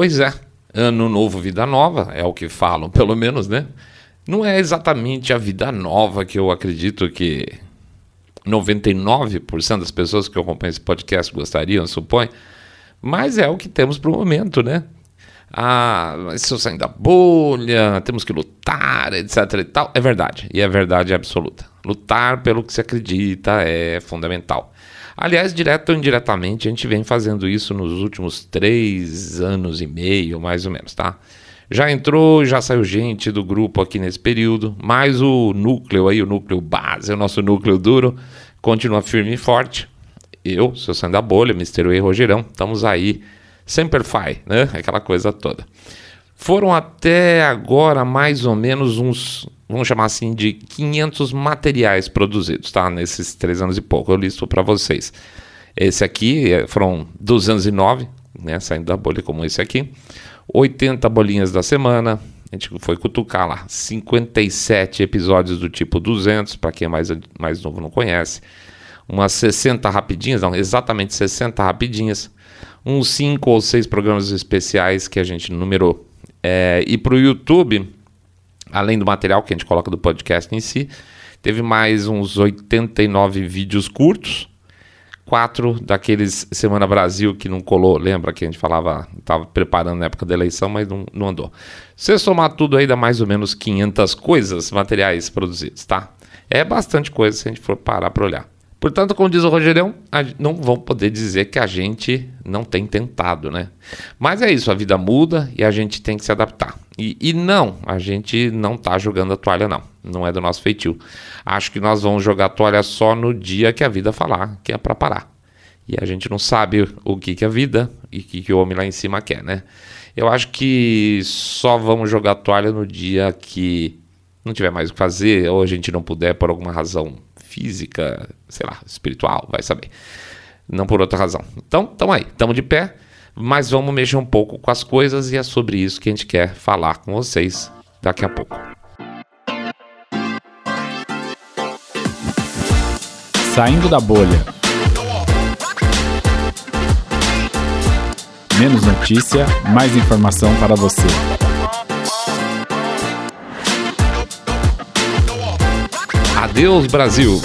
Pois é, ano novo, vida nova, é o que falam, pelo menos, né? Não é exatamente a vida nova que eu acredito que 99% das pessoas que acompanham esse podcast gostariam, supõe, mas é o que temos para o momento, né? Ah, mas se eu sair da bolha, temos que lutar, etc e tal. É verdade, e é verdade absoluta. Lutar pelo que se acredita é fundamental. Aliás, direto ou indiretamente, a gente vem fazendo isso nos últimos três anos e meio, mais ou menos, tá? Já entrou, já saiu gente do grupo aqui nesse período, mas o núcleo aí, o núcleo base, o nosso núcleo duro, continua firme e forte. Eu, seu Sandro da Bolha, Mr. e Rogerão, estamos aí, sempre fai, né? Aquela coisa toda. Foram até agora mais ou menos uns, vamos chamar assim, de 500 materiais produzidos, tá? Nesses três anos e pouco, eu listo para vocês. Esse aqui é, foram 209, né? Saindo da bolha como esse aqui. 80 bolinhas da semana. A gente foi cutucar lá. 57 episódios do tipo 200, para quem é mais, mais novo não conhece. Umas 60 rapidinhas, não, exatamente 60 rapidinhas. Uns 5 ou 6 programas especiais que a gente numerou. É, e para o YouTube, além do material que a gente coloca do podcast em si, teve mais uns 89 vídeos curtos quatro daqueles Semana Brasil que não colou, lembra que a gente falava, estava preparando na época da eleição, mas não, não andou. Se somar tudo aí, dá mais ou menos 500 coisas, materiais produzidos, tá? É bastante coisa se a gente for parar para olhar. Portanto, como diz o Rogerão, não vão poder dizer que a gente não tem tentado, né? Mas é isso, a vida muda e a gente tem que se adaptar. E, e não, a gente não tá jogando a toalha, não. Não é do nosso feitio. Acho que nós vamos jogar a toalha só no dia que a vida falar que é para parar. E a gente não sabe o que, que a vida e o que, que o homem lá em cima quer, né? Eu acho que só vamos jogar a toalha no dia que não tiver mais o que fazer, ou a gente não puder por alguma razão física, sei lá, espiritual, vai saber. Não por outra razão. Então, estamos aí, estamos de pé, mas vamos mexer um pouco com as coisas e é sobre isso que a gente quer falar com vocês daqui a pouco. Saindo da bolha. Menos notícia, mais informação para você. Adeus, Brasil!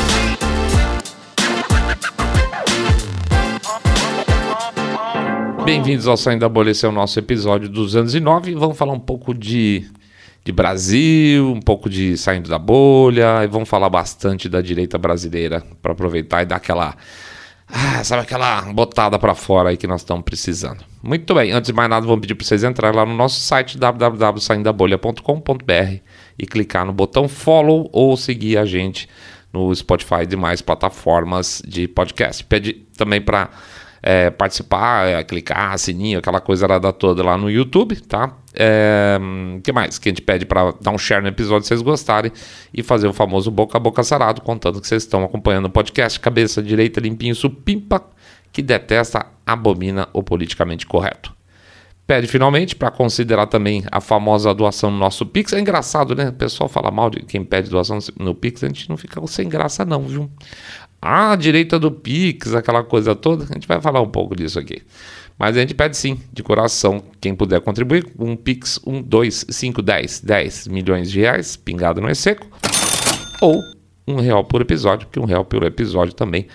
Bem-vindos ao Saindo da Bolha, esse é o nosso episódio 209. Vamos falar um pouco de, de Brasil, um pouco de Saindo da Bolha, e vamos falar bastante da direita brasileira para aproveitar e dar aquela. Ah, sabe aquela botada para fora aí que nós estamos precisando. Muito bem, antes de mais nada, vamos pedir para vocês entrarem lá no nosso site www.saindabolha.com.br e clicar no botão follow ou seguir a gente no Spotify e demais plataformas de podcast. Pede também para é, participar, é, clicar, sininho, aquela coisa da toda lá no YouTube, tá? É, que mais? Que a gente pede para dar um share no episódio se vocês gostarem e fazer o famoso boca a boca sarado, contando que vocês estão acompanhando o podcast Cabeça Direita Limpinho Supimpa, que detesta, abomina o politicamente correto. Pede finalmente para considerar também a famosa doação no nosso Pix. É engraçado, né? O pessoal fala mal de quem pede doação no Pix, a gente não fica sem graça, não, viu? Ah, a direita do Pix, aquela coisa toda. A gente vai falar um pouco disso aqui. Mas a gente pede sim, de coração, quem puder contribuir, um Pix 1, 2, 5, 10, 10 milhões de reais, pingado não é seco, ou um real por episódio, porque um real por episódio também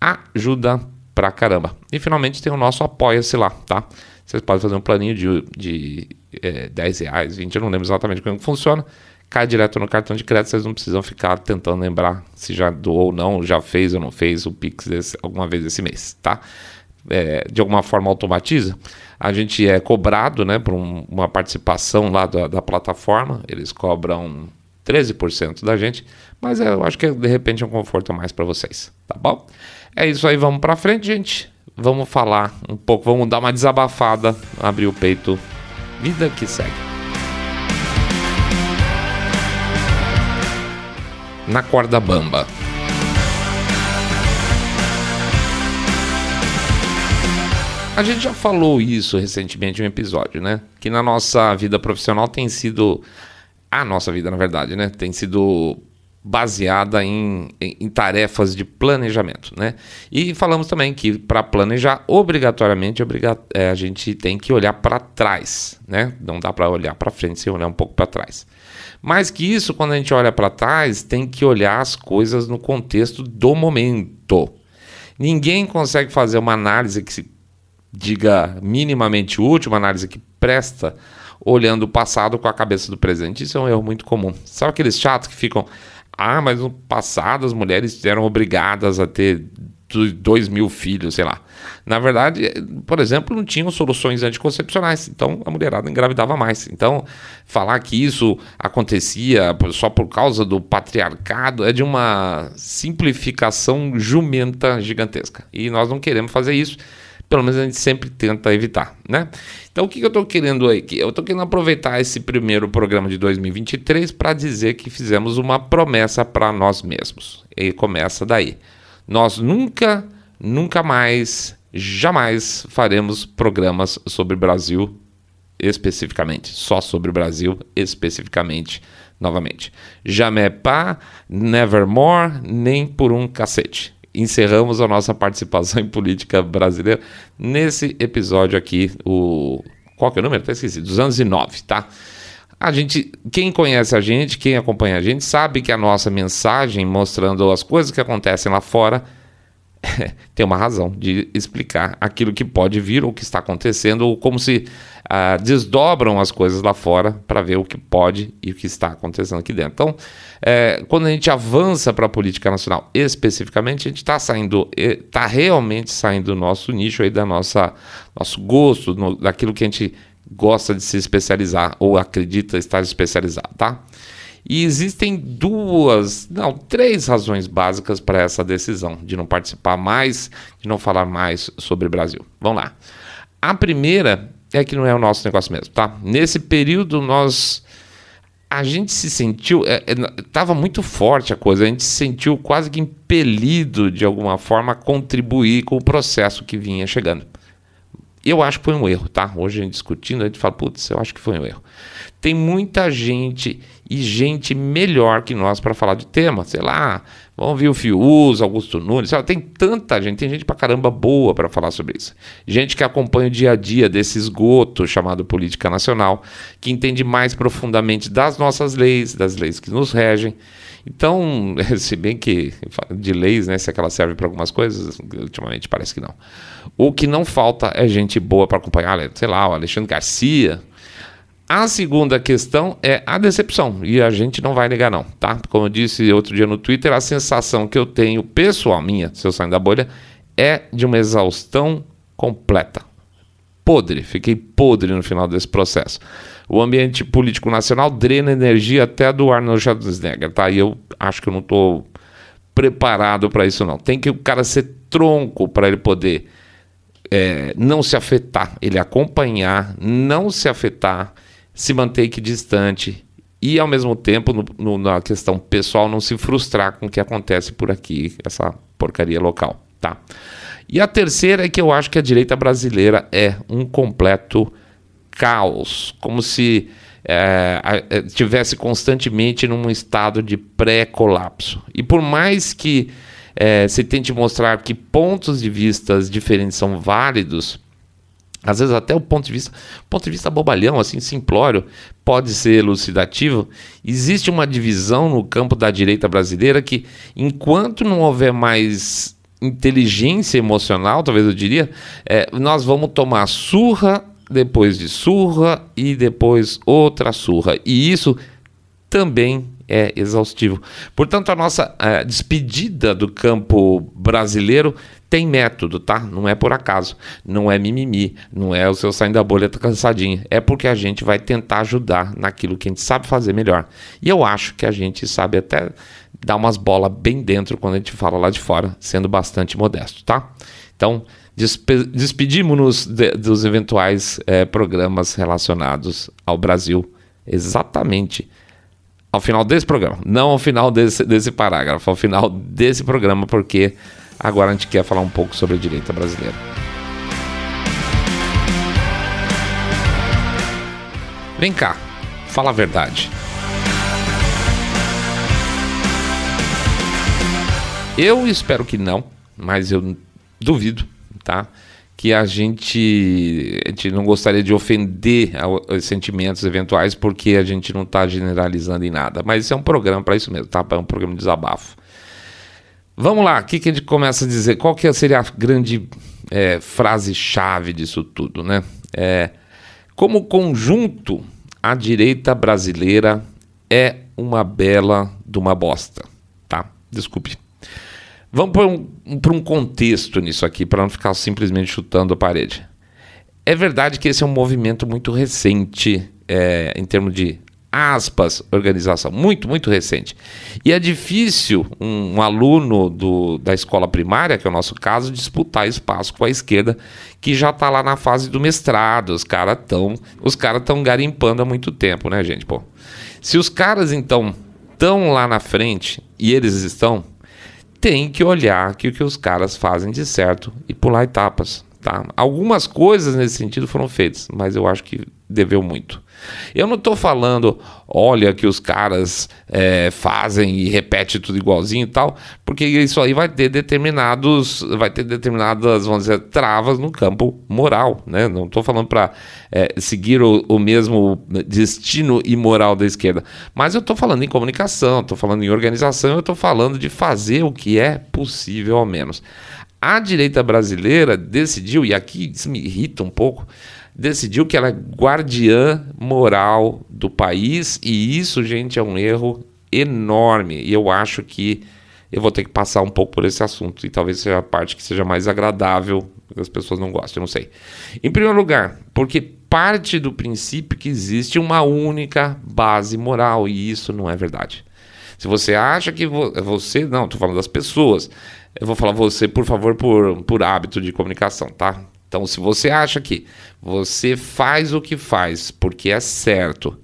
ajuda pra caramba. E finalmente tem o nosso Apoia-se lá, tá? Vocês podem fazer um planinho de, de é, 10 reais, 20, eu não lembro exatamente como funciona. Cai direto no cartão de crédito, vocês não precisam ficar tentando lembrar se já doou ou não, já fez ou não fez o Pix desse, alguma vez esse mês, tá? É, de alguma forma automatiza. A gente é cobrado né, por um, uma participação lá da, da plataforma, eles cobram 13% da gente, mas eu acho que de repente é um conforto a mais para vocês, tá bom? É isso aí, vamos para frente, gente vamos falar um pouco, vamos dar uma desabafada, abrir o peito. Vida que segue. Na corda bamba. A gente já falou isso recentemente em um episódio, né? Que na nossa vida profissional tem sido. A nossa vida, na verdade, né? Tem sido baseada em, em, em, tarefas de planejamento, né? E falamos também que para planejar, obrigatoriamente obriga é, a gente tem que olhar para trás, né? Não dá para olhar para frente sem olhar um pouco para trás. Mais que isso, quando a gente olha para trás, tem que olhar as coisas no contexto do momento. Ninguém consegue fazer uma análise que se diga minimamente útil, uma análise que presta olhando o passado com a cabeça do presente. Isso é um erro muito comum. Sabe aqueles chatos que ficam ah, mas no passado as mulheres eram obrigadas a ter dois mil filhos, sei lá. Na verdade, por exemplo, não tinham soluções anticoncepcionais, então a mulherada engravidava mais. Então, falar que isso acontecia só por causa do patriarcado é de uma simplificação jumenta gigantesca. E nós não queremos fazer isso pelo menos a gente sempre tenta evitar, né? Então o que, eu estou querendo aqui? Eu estou querendo aproveitar esse primeiro programa de 2023 para dizer que fizemos uma promessa para nós mesmos. E começa daí. Nós nunca, nunca mais, jamais faremos programas sobre Brasil especificamente, só sobre o Brasil especificamente, novamente. Jamais pas, nevermore, nem por um cacete encerramos a nossa participação em política brasileira nesse episódio aqui, o qual que é o número? Até esqueci, 209, tá? A gente, quem conhece a gente, quem acompanha a gente, sabe que a nossa mensagem mostrando as coisas que acontecem lá fora tem uma razão de explicar aquilo que pode vir ou que está acontecendo, ou como se uh, desdobram as coisas lá fora para ver o que pode e o que está acontecendo aqui dentro. Então, é, quando a gente avança para a política nacional especificamente, a gente está saindo, está realmente saindo do nosso nicho aí, da nossa nosso gosto, no, daquilo que a gente gosta de se especializar ou acredita estar especializado, tá? E existem duas, não, três razões básicas para essa decisão de não participar mais, de não falar mais sobre o Brasil. Vamos lá. A primeira é que não é o nosso negócio mesmo, tá? Nesse período nós a gente se sentiu, estava é, é, muito forte a coisa, a gente se sentiu quase que impelido de alguma forma a contribuir com o processo que vinha chegando. Eu acho que foi um erro, tá? Hoje a gente discutindo, a gente fala, putz, eu acho que foi um erro. Tem muita gente e gente melhor que nós para falar de tema. Sei lá, vamos ver o Fius, Augusto Nunes. Lá, tem tanta gente, tem gente pra caramba boa para falar sobre isso. Gente que acompanha o dia a dia desse esgoto chamado política nacional, que entende mais profundamente das nossas leis, das leis que nos regem. Então, se bem que de leis, né, se é que ela serve para algumas coisas, ultimamente parece que não. O que não falta é gente boa para acompanhar, sei lá, o Alexandre Garcia, a segunda questão é a decepção, e a gente não vai negar não, tá? Como eu disse outro dia no Twitter, a sensação que eu tenho, pessoal minha, se eu sair da bolha, é de uma exaustão completa. Podre, fiquei podre no final desse processo. O ambiente político nacional drena energia até do Arnold Schwarzenegger, tá? E eu acho que eu não estou preparado para isso não. Tem que o cara ser tronco para ele poder é, não se afetar, ele acompanhar, não se afetar se manter equidistante e, ao mesmo tempo, no, no, na questão pessoal, não se frustrar com o que acontece por aqui, essa porcaria local, tá? E a terceira é que eu acho que a direita brasileira é um completo caos, como se é, é constantemente num estado de pré-colapso. E por mais que é, se tente mostrar que pontos de vistas diferentes são válidos, às vezes até o ponto de vista, ponto de vista bobalhão, assim, simplório, pode ser elucidativo. Existe uma divisão no campo da direita brasileira que, enquanto não houver mais inteligência emocional, talvez eu diria, é, nós vamos tomar surra depois de surra e depois outra surra. E isso também é exaustivo. Portanto, a nossa é, despedida do campo brasileiro tem método, tá? Não é por acaso, não é mimimi, não é o seu saindo da bolha tá cansadinho, é porque a gente vai tentar ajudar naquilo que a gente sabe fazer melhor. E eu acho que a gente sabe até dar umas bolas bem dentro quando a gente fala lá de fora, sendo bastante modesto, tá? Então, despe despedimos-nos de, dos eventuais é, programas relacionados ao Brasil exatamente ao final desse programa, não ao final desse, desse parágrafo, ao final desse programa, porque Agora a gente quer falar um pouco sobre a direita brasileira. Vem cá, fala a verdade. Eu espero que não, mas eu duvido, tá? Que a gente, a gente não gostaria de ofender os sentimentos eventuais porque a gente não está generalizando em nada. Mas isso é um programa para isso mesmo, tá? É um programa de desabafo. Vamos lá, o que, que a gente começa a dizer? Qual que seria a grande é, frase-chave disso tudo, né? É, como conjunto, a direita brasileira é uma bela de uma bosta, tá? Desculpe. Vamos para um, um contexto nisso aqui, para não ficar simplesmente chutando a parede. É verdade que esse é um movimento muito recente é, em termos de aspas, organização, muito, muito recente. E é difícil um, um, aluno do, da escola primária, que é o nosso caso, disputar espaço com a esquerda, que já está lá na fase do mestrado. Os caras estão os cara tão garimpando há muito tempo, né, gente? Pô. Se os caras, então, estão lá na frente, e eles estão, tem que olhar que o que os caras fazem de certo e pular etapas. Tá? Algumas coisas nesse sentido foram feitas, mas eu acho que deveu muito. Eu não estou falando, olha, que os caras é, fazem e repete tudo igualzinho e tal, porque isso aí vai ter determinados, vai ter determinadas, vamos dizer, travas no campo moral, né? Não estou falando para é, seguir o, o, mesmo destino imoral da esquerda, mas eu estou falando em comunicação, estou falando em organização, eu estou falando de fazer o que é possível ao menos. A direita brasileira decidiu, e aqui isso me irrita um pouco, decidiu que ela é guardiã moral do país, e isso, gente, é um erro enorme. E eu acho que eu vou ter que passar um pouco por esse assunto, e talvez seja a parte que seja mais agradável, que as pessoas não gostem, eu não sei. Em primeiro lugar, porque parte do princípio que existe uma única base moral, e isso não é verdade. Se você acha que vo você, não, estou falando das pessoas, eu vou falar você, por favor, por, por hábito de comunicação, tá? Então, se você acha que você faz o que faz porque é certo,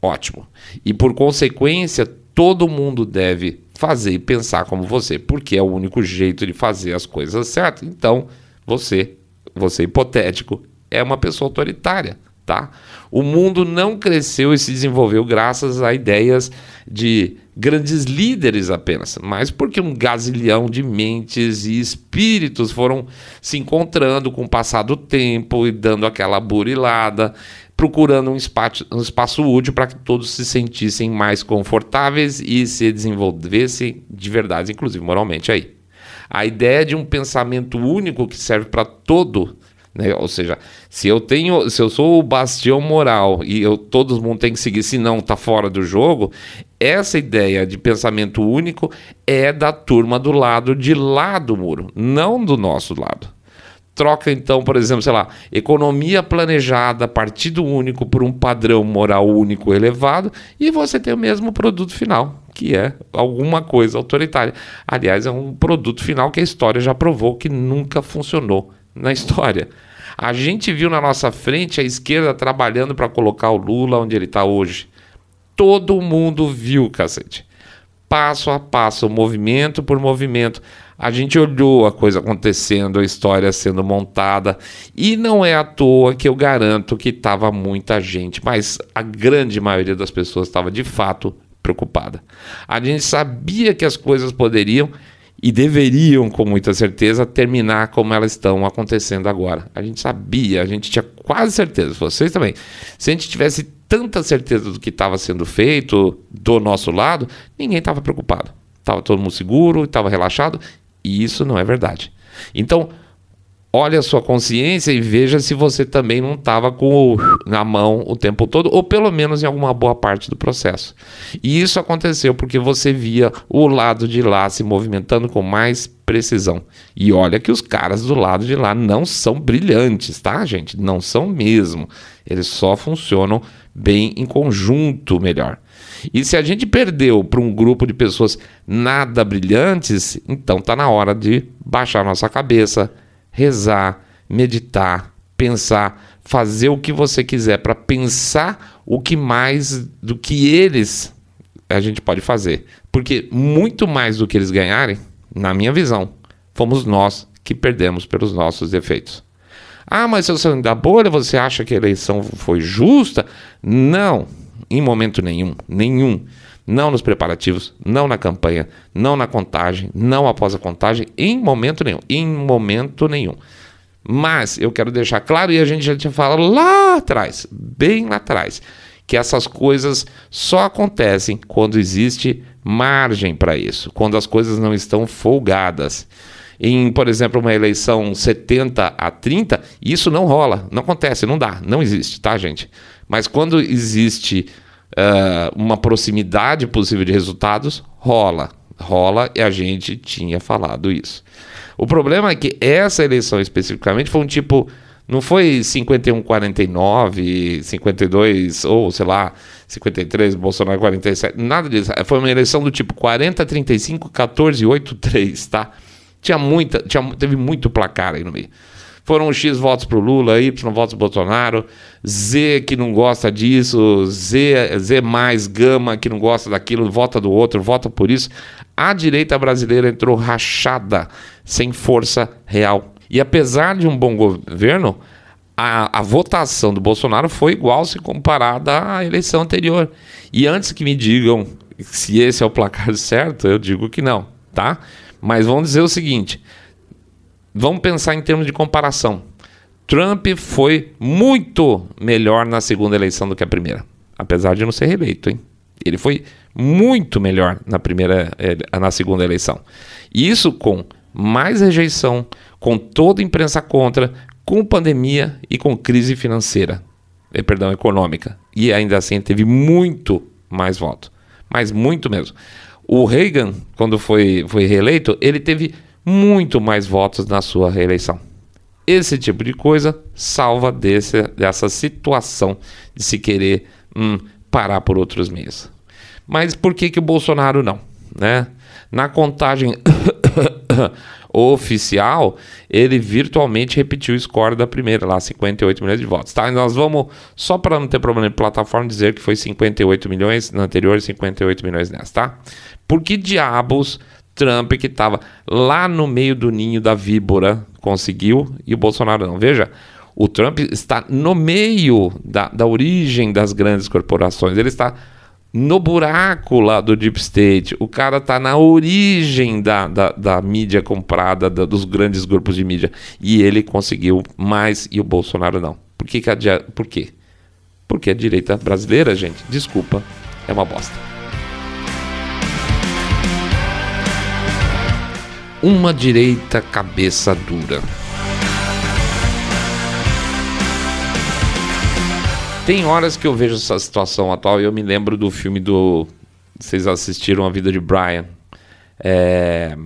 ótimo. E por consequência, todo mundo deve fazer e pensar como você, porque é o único jeito de fazer as coisas certas. Então, você, você hipotético, é uma pessoa autoritária, tá? O mundo não cresceu e se desenvolveu graças a ideias de grandes líderes apenas, mas porque um gazilhão de mentes e espíritos foram se encontrando com o passar do tempo e dando aquela burilada, procurando um espaço, um espaço útil para que todos se sentissem mais confortáveis e se desenvolvessem de verdade, inclusive moralmente aí. A ideia de um pensamento único que serve para todo né? Ou seja, se eu tenho, se eu sou o bastião moral e eu, todo mundo tem que seguir, senão está fora do jogo, essa ideia de pensamento único é da turma do lado de lá do muro, não do nosso lado. Troca então, por exemplo, sei lá, economia planejada, partido único por um padrão moral único elevado e você tem o mesmo produto final, que é alguma coisa autoritária. Aliás, é um produto final que a história já provou que nunca funcionou na história. A gente viu na nossa frente a esquerda trabalhando para colocar o Lula onde ele está hoje. Todo mundo viu, cacete. Passo a passo, movimento por movimento. A gente olhou a coisa acontecendo, a história sendo montada, e não é à toa que eu garanto que estava muita gente, mas a grande maioria das pessoas estava de fato preocupada. A gente sabia que as coisas poderiam e deveriam, com muita certeza, terminar como elas estão acontecendo agora. A gente sabia, a gente tinha quase certeza, vocês também. Se a gente tivesse tanta certeza do que estava sendo feito do nosso lado, ninguém estava preocupado. Estava todo mundo seguro, estava relaxado, e isso não é verdade. Então, olhe a sua consciência e veja se você também não estava com o na mão o tempo todo, ou pelo menos em alguma boa parte do processo. E isso aconteceu porque você via o lado de lá se movimentando com mais precisão. E olha que os caras do lado de lá não são brilhantes, tá, gente? Não são mesmo. Eles só funcionam bem em conjunto melhor. E se a gente perdeu para um grupo de pessoas nada brilhantes, então tá na hora de baixar nossa cabeça, rezar, meditar, pensar, fazer o que você quiser para pensar o que mais do que eles a gente pode fazer. Porque muito mais do que eles ganharem, na minha visão, fomos nós que perdemos pelos nossos defeitos. Ah, mas se você da bolha, você acha que a eleição foi justa? Não, em momento nenhum, nenhum. Não nos preparativos, não na campanha, não na contagem, não após a contagem, em momento nenhum. Em momento nenhum. Mas eu quero deixar claro, e a gente já tinha falado lá atrás, bem lá atrás, que essas coisas só acontecem quando existe margem para isso, quando as coisas não estão folgadas. Em, por exemplo, uma eleição 70 a 30, isso não rola, não acontece, não dá, não existe, tá, gente? Mas quando existe uh, uma proximidade possível de resultados, rola. Rola e a gente tinha falado isso. O problema é que essa eleição especificamente foi um tipo. Não foi 51-49, 52 ou sei lá, 53, Bolsonaro 47, nada disso. Foi uma eleição do tipo 40-35, 14-8-3, tá? Tinha muita, tinha, teve muito placar aí no meio. Foram X votos para o Lula, Y votos para Bolsonaro, Z que não gosta disso, Z, Z mais, Gama que não gosta daquilo, vota do outro, vota por isso. A direita brasileira entrou rachada, sem força real. E apesar de um bom governo, a, a, votação do Bolsonaro foi igual se comparada à eleição anterior. E antes que me digam se esse é o placar certo, eu digo que não, tá? Mas vamos dizer o seguinte: vamos pensar em termos de comparação. Trump foi muito melhor na segunda eleição do que a primeira, apesar de não ser reeleito, hein? Ele foi muito melhor na primeira, eh, na segunda eleição. E isso com mais rejeição, com toda a imprensa contra, com pandemia e com crise financeira, eh, perdão, econômica. E ainda assim teve muito mais voto, mas muito mesmo. O Reagan, quando foi, foi reeleito, ele teve muito mais votos na sua reeleição. Esse tipo de coisa salva desse, dessa situação de se querer hum, parar por outros meios. Mas por que, que o Bolsonaro não? Né? Na contagem oficial, ele virtualmente repetiu o score da primeira, lá 58 milhões de votos. Tá? nós vamos, só para não ter problema de plataforma, dizer que foi 58 milhões na anterior e 58 milhões nessa, tá? Por que diabos Trump, que estava lá no meio do ninho da víbora, conseguiu e o Bolsonaro não? Veja, o Trump está no meio da, da origem das grandes corporações, ele está no buraco lá do Deep State. O cara está na origem da, da, da mídia comprada, da, dos grandes grupos de mídia. E ele conseguiu mais e o Bolsonaro não. Por, que, que a, por quê? Porque a direita brasileira, gente, desculpa, é uma bosta. Uma direita cabeça dura. Tem horas que eu vejo essa situação atual e eu me lembro do filme do. Vocês assistiram A Vida de Brian. É...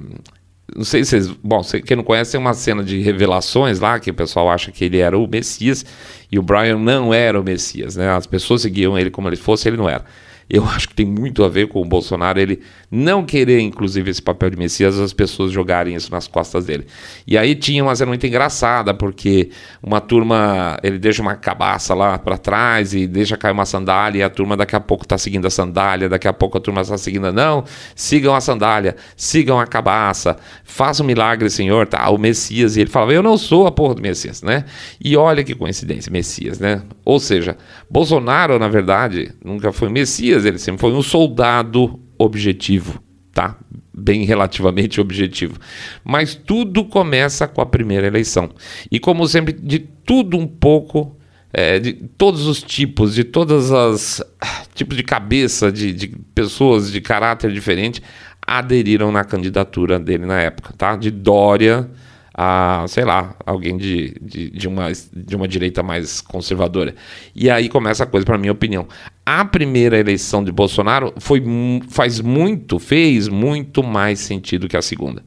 Não sei se vocês. Bom, quem não conhece, tem uma cena de revelações lá que o pessoal acha que ele era o Messias e o Brian não era o Messias, né? As pessoas seguiam ele como ele fosse, ele não era eu acho que tem muito a ver com o Bolsonaro ele não querer, inclusive, esse papel de Messias, as pessoas jogarem isso nas costas dele. E aí tinha uma cena muito engraçada, porque uma turma, ele deixa uma cabaça lá para trás e deixa cair uma sandália, e a turma daqui a pouco está seguindo a sandália, daqui a pouco a turma está seguindo, não, sigam a sandália, sigam a cabaça, faça um milagre, Senhor, tá? O Messias, e ele falava, eu não sou a porra do Messias, né? E olha que coincidência, Messias, né? Ou seja, Bolsonaro, na verdade, nunca foi Messias, ele sempre foi um soldado objetivo, tá? Bem relativamente objetivo. Mas tudo começa com a primeira eleição. E como sempre, de tudo um pouco, é, de todos os tipos, de todas as tipos de cabeça, de, de pessoas de caráter diferente, aderiram na candidatura dele na época, tá? De Dória a, sei lá, alguém de, de, de, uma, de uma direita mais conservadora. E aí começa a coisa, para minha opinião. A primeira eleição de Bolsonaro foi, faz muito, fez muito mais sentido que a segunda.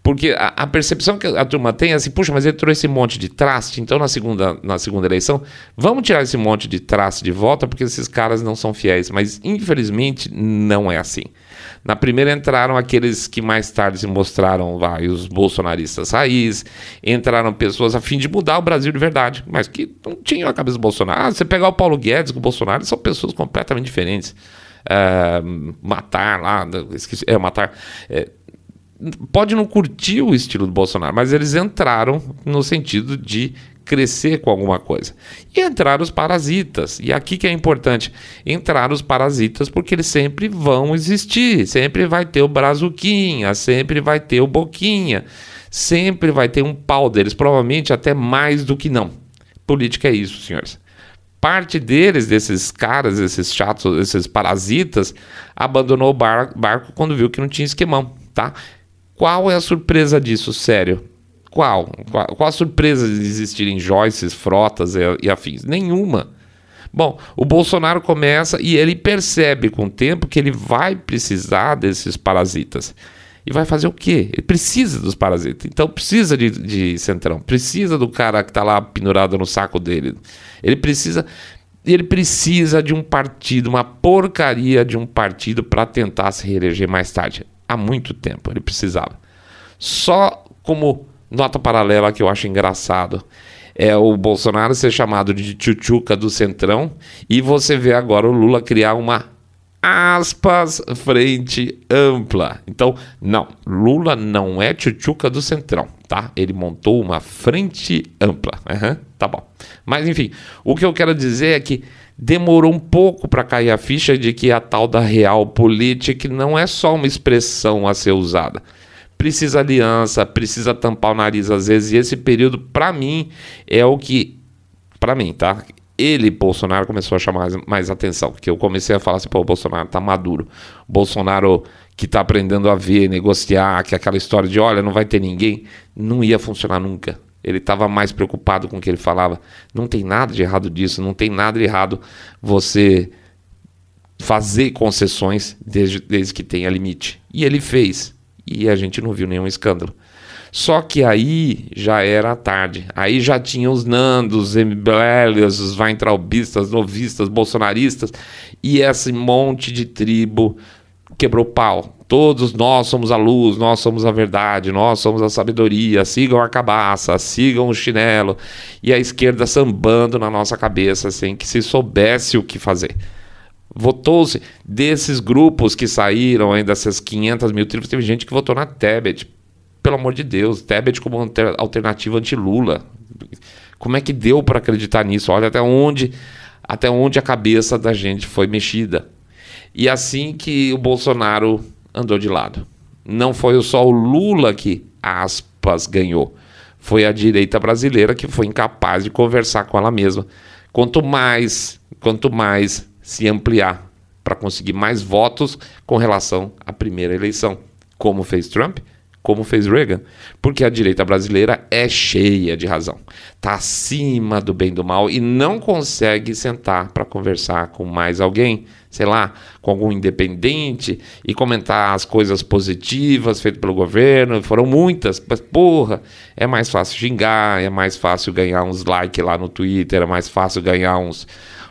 Porque a, a, percepção que a turma tem é assim, puxa, mas ele trouxe esse monte de traste, então na segunda, na segunda eleição, vamos tirar esse monte de traste de volta, porque esses caras não são fiéis. Mas infelizmente não é assim. Na primeira entraram aqueles que mais tarde se mostraram vai, os bolsonaristas raiz, entraram pessoas a fim de mudar o Brasil de verdade, mas que não tinham a cabeça do Bolsonaro. Ah, você pegar o Paulo Guedes com o Bolsonaro, são pessoas completamente diferentes. É, matar lá, esqueci, é, matar. É, pode não curtir o estilo do Bolsonaro, mas eles entraram no sentido de crescer com alguma coisa. E entraram os parasitas. E aqui que é importante, entrar os parasitas porque eles sempre vão existir, sempre vai ter o brazuquinha, sempre vai ter o boquinha, sempre vai ter um pau deles, provavelmente até mais do que não. Política é isso, senhores parte deles, desses caras, esses chatos, esses parasitas, abandonou o bar barco quando viu que não tinha esquemão, tá? Qual é a surpresa disso, sério? Qual? Qual, qual a surpresa de existirem joices, frotas e, e afins? Nenhuma. Bom, o Bolsonaro começa e ele percebe com o tempo que ele vai precisar desses parasitas. E vai fazer o quê? Ele precisa dos parasitas. Então precisa de, de centrão, precisa do cara que está lá pendurado no saco dele. Ele precisa. Ele precisa de um partido, uma porcaria de um partido para tentar se reeleger mais tarde. Há muito tempo ele precisava. Só como nota paralela que eu acho engraçado é o Bolsonaro ser chamado de tchutchuca do Centrão e você vê agora o Lula criar uma aspas, frente ampla. Então, não, Lula não é tchutchuca do Centrão, tá? Ele montou uma frente ampla. Uhum, tá bom. Mas, enfim, o que eu quero dizer é que demorou um pouco para cair a ficha de que a tal da real política não é só uma expressão a ser usada. Precisa aliança, precisa tampar o nariz às vezes, e esse período, para mim, é o que. Para mim, tá? ele, Bolsonaro, começou a chamar mais atenção, porque eu comecei a falar assim, pô, o Bolsonaro tá maduro. Bolsonaro que tá aprendendo a ver, negociar, que aquela história de, olha, não vai ter ninguém, não ia funcionar nunca. Ele estava mais preocupado com o que ele falava. Não tem nada de errado disso, não tem nada de errado você fazer concessões desde, desde que tenha limite. E ele fez. E a gente não viu nenhum escândalo. Só que aí já era tarde. Aí já tinha os Nandos, MBLs, os Weintraubistas, novistas, bolsonaristas e esse monte de tribo quebrou pau. Todos nós somos a luz, nós somos a verdade, nós somos a sabedoria. Sigam a cabaça, sigam o chinelo. E a esquerda sambando na nossa cabeça sem que se soubesse o que fazer. Votou-se desses grupos que saíram ainda, essas 500 mil tribos, teve gente que votou na Tebet pelo amor de Deus, Tebet como alternativa anti-Lula. Como é que deu para acreditar nisso? Olha até onde, até onde a cabeça da gente foi mexida. E assim que o Bolsonaro andou de lado. Não foi só o Lula que, aspas, ganhou. Foi a direita brasileira que foi incapaz de conversar com ela mesma. Quanto mais, quanto mais se ampliar para conseguir mais votos com relação à primeira eleição, como fez Trump, como fez Reagan, porque a direita brasileira é cheia de razão, está acima do bem e do mal e não consegue sentar para conversar com mais alguém, sei lá, com algum independente e comentar as coisas positivas feitas pelo governo. Foram muitas, mas porra, é mais fácil xingar, é mais fácil ganhar uns likes lá no Twitter, é mais fácil ganhar uns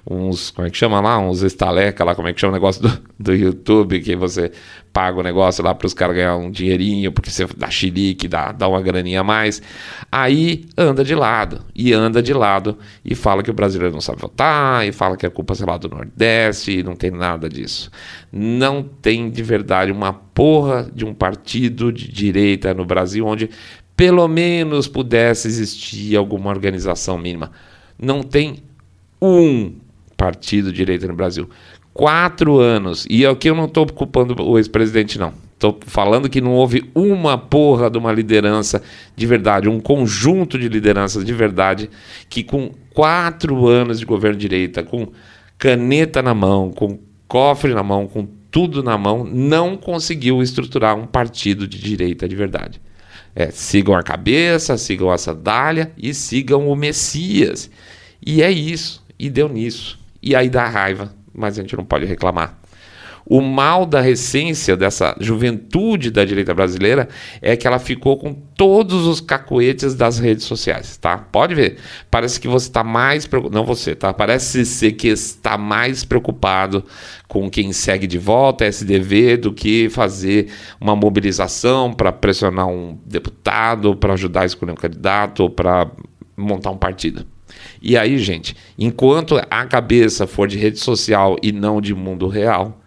uns, como é que chama lá? Uns estaleca lá, como é que chama o negócio do, do YouTube, que você paga o negócio lá para os caras ganhar um dinheirinho, porque você dá xilique, dá, dá uma graninha a mais. Aí anda de lado, e anda de lado, e fala que o brasileiro não sabe votar, e fala que é culpa, sei lá, do Nordeste, e não tem nada disso. Não tem de verdade uma porra de um partido de direita no Brasil onde pelo menos pudesse existir alguma organização mínima. Não tem um partido direita no Brasil. Quatro anos. E aqui eu não estou culpando o ex-presidente, não. Estou falando que não houve uma porra de uma liderança de verdade, um conjunto de lideranças de verdade, que com quatro anos de governo de direita, com caneta na mão, com cofre na mão, com tudo na mão, não conseguiu estruturar um partido de direita de verdade. É, sigam a cabeça, sigam a sandália e sigam o Messias. E é isso. E deu nisso. E aí dá raiva, mas a gente não pode reclamar. O mal da recência dessa juventude da direita brasileira é que ela ficou com todos os cacoetes das redes sociais, tá? Pode ver. Parece que você está mais preocupado. Não você, tá? Parece ser que está mais preocupado com quem segue de volta SDV do que fazer uma mobilização para pressionar um deputado, para ajudar a escolher um candidato para montar um partido. E aí, gente, enquanto a cabeça for de rede social e não de mundo real,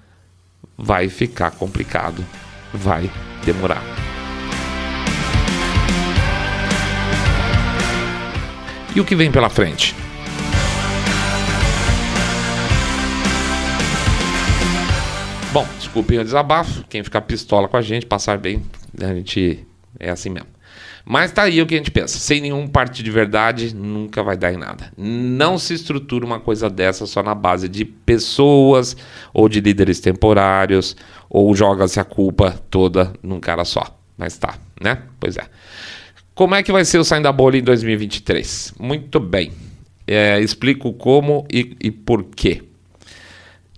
vai ficar complicado, vai demorar. E o que vem pela frente? Bom, desculpem o desabafo. Quem ficar pistola com a gente, passar bem, a gente é assim mesmo. Mas tá aí o que a gente pensa. Sem nenhum partido de verdade, nunca vai dar em nada. Não se estrutura uma coisa dessa só na base de pessoas ou de líderes temporários, ou joga-se a culpa toda num cara só. Mas tá, né? Pois é. Como é que vai ser o Saindo da Bolha em 2023? Muito bem. É, explico como e, e por quê.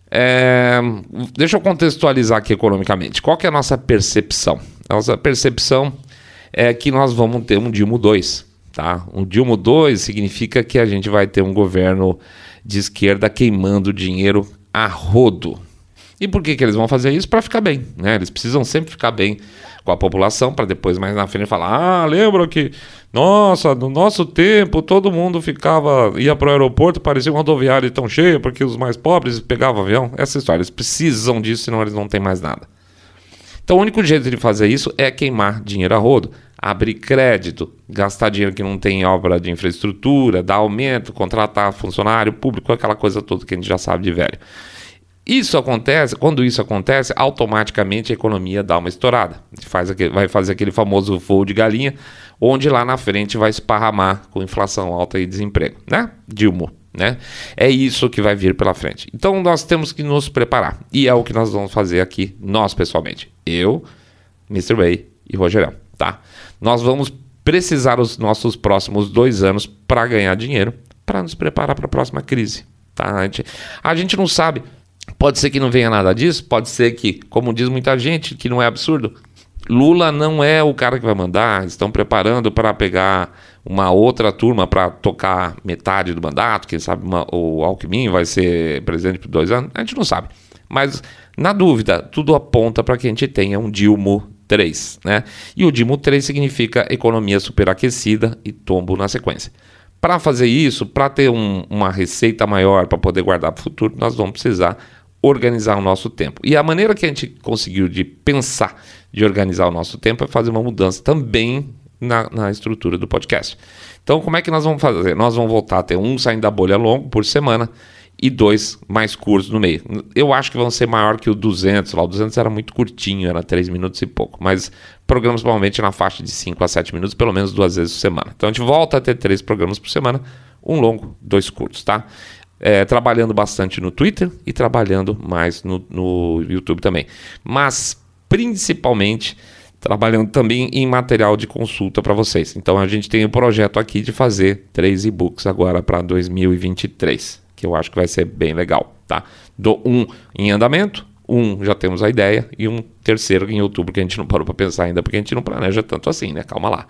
É, deixa eu contextualizar aqui economicamente. Qual é a nossa percepção? Nossa percepção é que nós vamos ter um Dilma 2. Tá? Um Dilma 2 significa que a gente vai ter um governo de esquerda queimando dinheiro a rodo. E por que, que eles vão fazer isso? Para ficar bem. Né? Eles precisam sempre ficar bem com a população para depois mais na frente falar: ah, lembra que, nossa, no nosso tempo todo mundo ficava, ia para o aeroporto, parecia uma rodoviária tão cheia porque os mais pobres pegavam avião. Essa história, eles precisam disso, senão eles não têm mais nada. Então o único jeito de fazer isso é queimar dinheiro a rodo, abrir crédito, gastar dinheiro que não tem obra de infraestrutura, dar aumento, contratar funcionário público, aquela coisa toda que a gente já sabe de velho. Isso acontece, quando isso acontece, automaticamente a economia dá uma estourada. Faz aquele, vai fazer aquele famoso voo de galinha, onde lá na frente vai esparramar com inflação alta e desemprego, né? Dilma, né? É isso que vai vir pela frente. Então nós temos que nos preparar. E é o que nós vamos fazer aqui, nós pessoalmente. Eu, Mr. Way e Rogerão, tá? Nós vamos precisar os nossos próximos dois anos para ganhar dinheiro, para nos preparar para a próxima crise. Tá? A, gente, a gente não sabe Pode ser que não venha nada disso, pode ser que, como diz muita gente, que não é absurdo, Lula não é o cara que vai mandar, estão preparando para pegar uma outra turma para tocar metade do mandato, quem sabe uma, o Alckmin vai ser presidente por dois anos, a gente não sabe. Mas, na dúvida, tudo aponta para que a gente tenha um Dilma 3, né? E o Dilma 3 significa economia superaquecida e tombo na sequência. Para fazer isso, para ter um, uma receita maior para poder guardar para o futuro, nós vamos precisar organizar o nosso tempo. E a maneira que a gente conseguiu de pensar, de organizar o nosso tempo, é fazer uma mudança também na, na estrutura do podcast. Então, como é que nós vamos fazer? Nós vamos voltar a ter um saindo da bolha longo por semana e dois mais curtos no meio. Eu acho que vão ser maior que o 200, lá o 200 era muito curtinho, era 3 minutos e pouco, mas programas provavelmente na faixa de 5 a 7 minutos, pelo menos duas vezes por semana. Então a gente volta a ter três programas por semana, um longo, dois curtos, tá? é, trabalhando bastante no Twitter e trabalhando mais no, no YouTube também. Mas principalmente trabalhando também em material de consulta para vocês. Então a gente tem o um projeto aqui de fazer três e-books agora para 2023, que eu acho que vai ser bem legal, tá? Do um em andamento, um já temos a ideia e um terceiro em outubro que a gente não parou para pensar ainda porque a gente não planeja tanto assim, né? Calma lá.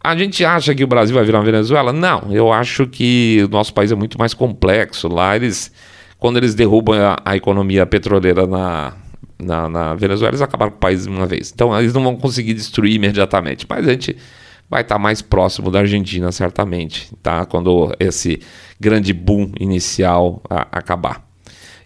A gente acha que o Brasil vai virar uma Venezuela? Não, eu acho que o nosso país é muito mais complexo. Lá eles, quando eles derrubam a, a economia petroleira na, na, na, Venezuela, eles acabaram com o país uma vez. Então eles não vão conseguir destruir imediatamente, mas a gente vai estar mais próximo da Argentina, certamente, tá? Quando esse grande boom inicial a, acabar.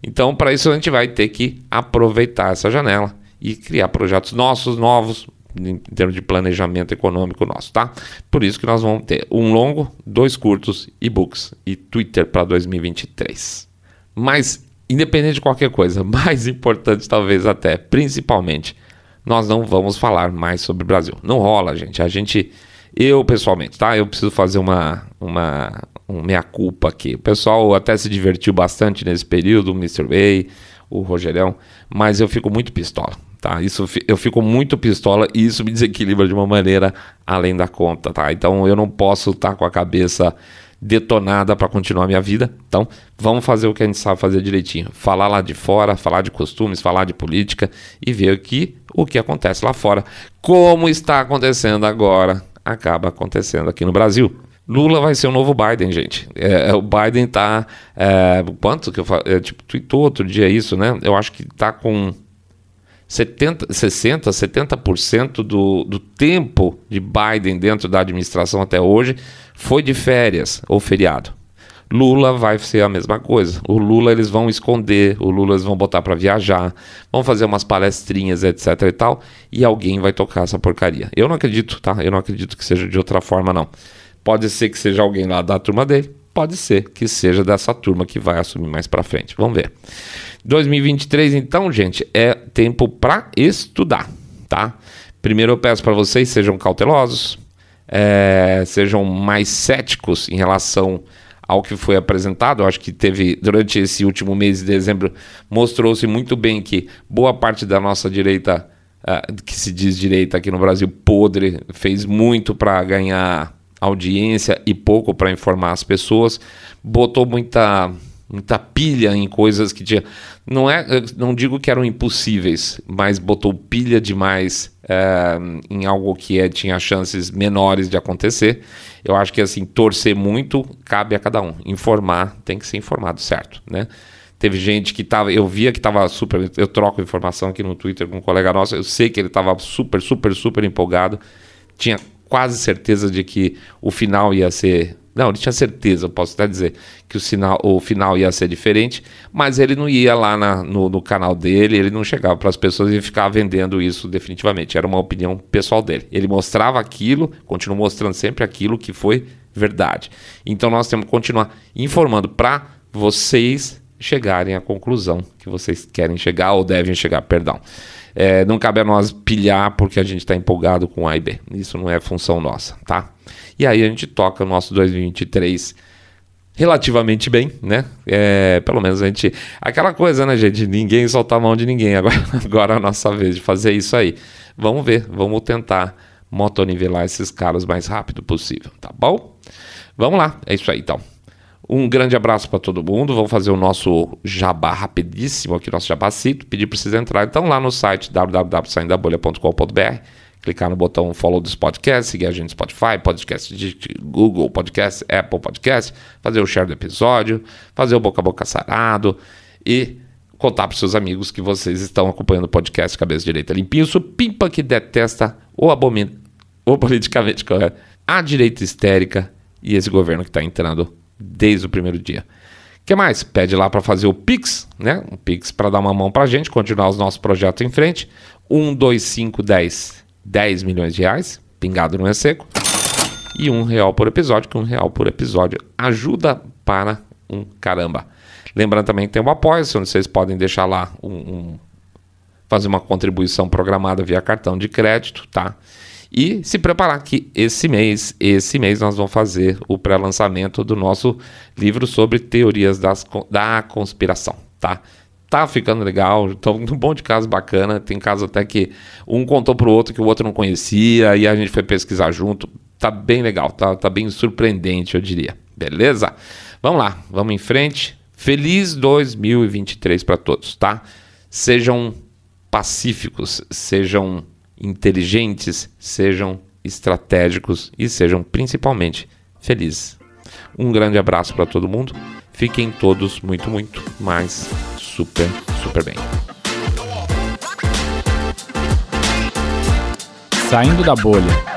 Então, para isso, a gente vai ter que aproveitar essa janela e criar projetos nossos, novos, em termos de planejamento econômico nosso, tá? Por isso que nós vamos ter um longo, dois curtos, e-books e Twitter para 2023. Mas, independente de qualquer coisa, mais importante talvez até, principalmente, nós não vamos falar mais sobre o Brasil. Não rola, gente. A gente, eu pessoalmente, tá? Eu preciso fazer uma, uma, um meia-culpa aqui. O pessoal até se divertiu bastante nesse período, o Mr. Way, o Rogerão, mas eu fico muito pistola tá? Isso eu fico muito pistola e isso me desequilibra de uma maneira além da conta, tá? Então eu não posso estar tá com a cabeça detonada para continuar minha vida. Então, vamos fazer o que a gente sabe fazer direitinho. Falar lá de fora, falar de costumes, falar de política e ver aqui o que acontece lá fora. Como está acontecendo agora, acaba acontecendo aqui no Brasil. Lula vai ser o novo Biden, gente. É, o Biden tá. É, quanto que eu falo? É, tipo, tweetou outro dia isso, né? Eu acho que tá com 70, 60, 70% do, do tempo de Biden dentro da administração até hoje foi de férias ou feriado. Lula vai ser a mesma coisa. O Lula eles vão esconder, o Lula eles vão botar para viajar, vão fazer umas palestrinhas, etc e tal, e alguém vai tocar essa porcaria. Eu não acredito, tá? Eu não acredito que seja de outra forma não. Pode ser que seja alguém lá da turma dele, pode ser que seja dessa turma que vai assumir mais para frente. Vamos ver. 2023, então, gente, é tempo para estudar, tá? Primeiro eu peço para vocês sejam cautelosos, é, sejam mais céticos em relação ao que foi apresentado. Eu acho que teve, durante esse último mês de dezembro, mostrou-se muito bem que boa parte da nossa direita, uh, que se diz direita aqui no Brasil, podre, fez muito para ganhar audiência e pouco para informar as pessoas, botou muita muita pilha em coisas que tinha. Não é, não digo que eram impossíveis, mas botou pilha demais é, em algo que é, tinha chances menores de acontecer. Eu acho que assim torcer muito cabe a cada um. Informar tem que ser informado, certo, né? Teve gente que tava, eu via que tava super, eu troco informação aqui no Twitter com um colega nosso, eu sei que ele tava super, super, super empolgado. Tinha quase certeza de que o final ia ser não, ele tinha certeza, posso até dizer, que o, sinal, o final ia ser diferente, mas ele não ia lá na, no, no, canal dele, ele não chegava para as pessoas e ficava vendendo isso definitivamente. Era uma opinião pessoal dele. Ele mostrava aquilo, continua mostrando sempre aquilo que foi verdade. Então nós temos que continuar informando para vocês chegarem à conclusão que vocês querem chegar ou devem chegar, perdão. É, não cabe a nós pilhar porque a gente está empolgado com A e B. Isso não é função nossa, tá? E aí a gente toca o nosso 2023 relativamente bem, né? É, pelo menos a gente. Aquela coisa, né, gente? Ninguém solta a mão de ninguém. Agora, agora é a nossa vez de fazer isso aí. Vamos ver, vamos tentar motonivelar esses caras o mais rápido possível, tá bom? Vamos lá, é isso aí então. Um grande abraço para todo mundo. Vamos fazer o nosso jabá rapidíssimo aqui, nosso jabacito. Pedir para vocês entrarem então lá no site www.saindabolha.com.br clicar no botão follow dos podcasts, seguir a gente no Spotify, podcast de Google Podcast, Apple Podcast, fazer o share do episódio, fazer o boca a boca sarado e contar para seus amigos que vocês estão acompanhando o podcast Cabeça Direita Limpinho, supimpa que detesta o abomina, o politicamente correto, a direita histérica e esse governo que está entrando desde o primeiro dia. O que mais? Pede lá para fazer o Pix, né? Um Pix para dar uma mão para a gente, continuar os nossos projetos em frente. 1, 2, 5, 10 10 milhões de reais, pingado não é seco, e um real por episódio, que um real por episódio ajuda para um caramba. Lembrando também que tem um apoio, onde vocês podem deixar lá um, um, fazer uma contribuição programada via cartão de crédito, tá? E se preparar que esse mês, esse mês nós vamos fazer o pré-lançamento do nosso livro sobre teorias das, da conspiração, tá? tá ficando legal, estão um bom de casos bacana, tem casos até que um contou pro outro que o outro não conhecia, e a gente foi pesquisar junto, tá bem legal, tá, tá bem surpreendente, eu diria. Beleza? Vamos lá, vamos em frente. Feliz 2023 para todos, tá? Sejam pacíficos, sejam inteligentes, sejam estratégicos e sejam principalmente felizes. Um grande abraço para todo mundo. Fiquem todos muito, muito mais super, super bem. Saindo da bolha.